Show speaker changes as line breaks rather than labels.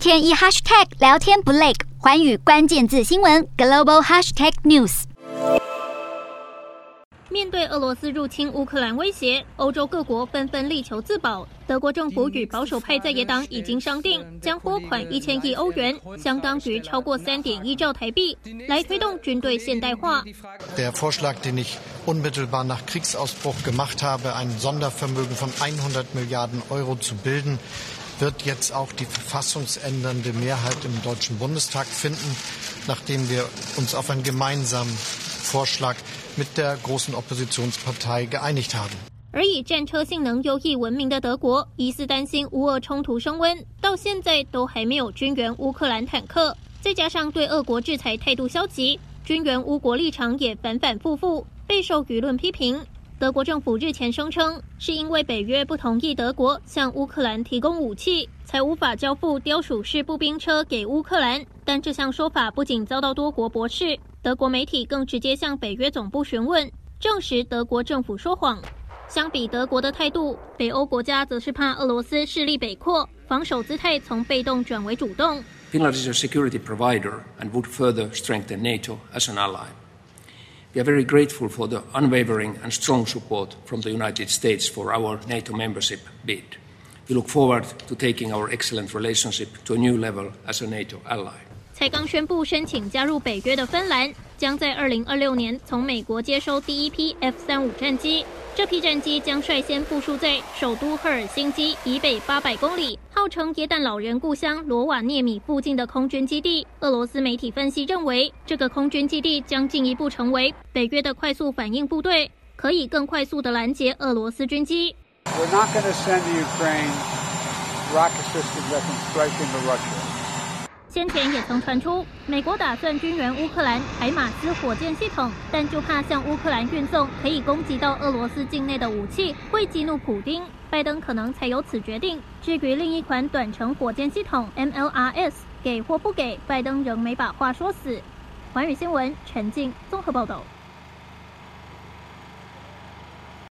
天一 hashtag 聊天不累，环宇关键字新闻 global hashtag news。
面对俄罗斯入侵乌克兰威胁，欧洲各国纷纷力求自保。德国政府与保守派在野党已经商定，将拨款一千亿欧元，相当于超过三点一兆台币，来推动军队现代化。而以战车性能优异闻名的德国，疑似担心乌俄冲突升温，到现在都还没有军援乌克兰坦克。再加上对俄国制裁态度消极，军援乌国立场也反反复复，备受舆论批评。德国政府日前声称，是因为北约不同意德国向乌克兰提供武器，才无法交付雕鼠式步兵车给乌克兰。但这项说法不仅遭到多国驳斥，德国媒体更直接向北约总部询问，证实德国政府说谎。相比德国的态度，北欧国家则是怕俄罗斯势力北扩，防守姿态从被动转为主动。
Finland is a security provider and would further strengthen NATO as an ally. We are very grateful for the unwavering and strong support from the United States for our NATO membership bid. We look forward to taking our excellent relationship to a new level as a NATO ally.
才刚宣布申请加入北约的芬兰，将在二零二六年从美国接收第一批 F 三五战机。 这批战机将率先部署在首都赫尔辛基以北八百公里，号称“耶诞老人故乡”罗瓦涅米附近的空军基地。俄罗斯媒体分析认为，这个空军基地将进一步成为北约的快速反应部队，可以更快速地拦截俄罗斯军机。先前也曾传出，美国打算军援乌克兰海马斯火箭系统，但就怕向乌克兰运送可以攻击到俄罗斯境内的武器，会激怒普丁。拜登可能才由此决定。至于另一款短程火箭系统 MLRS，给或不给，拜登仍没把话说死。环宇新闻陈静综合报道。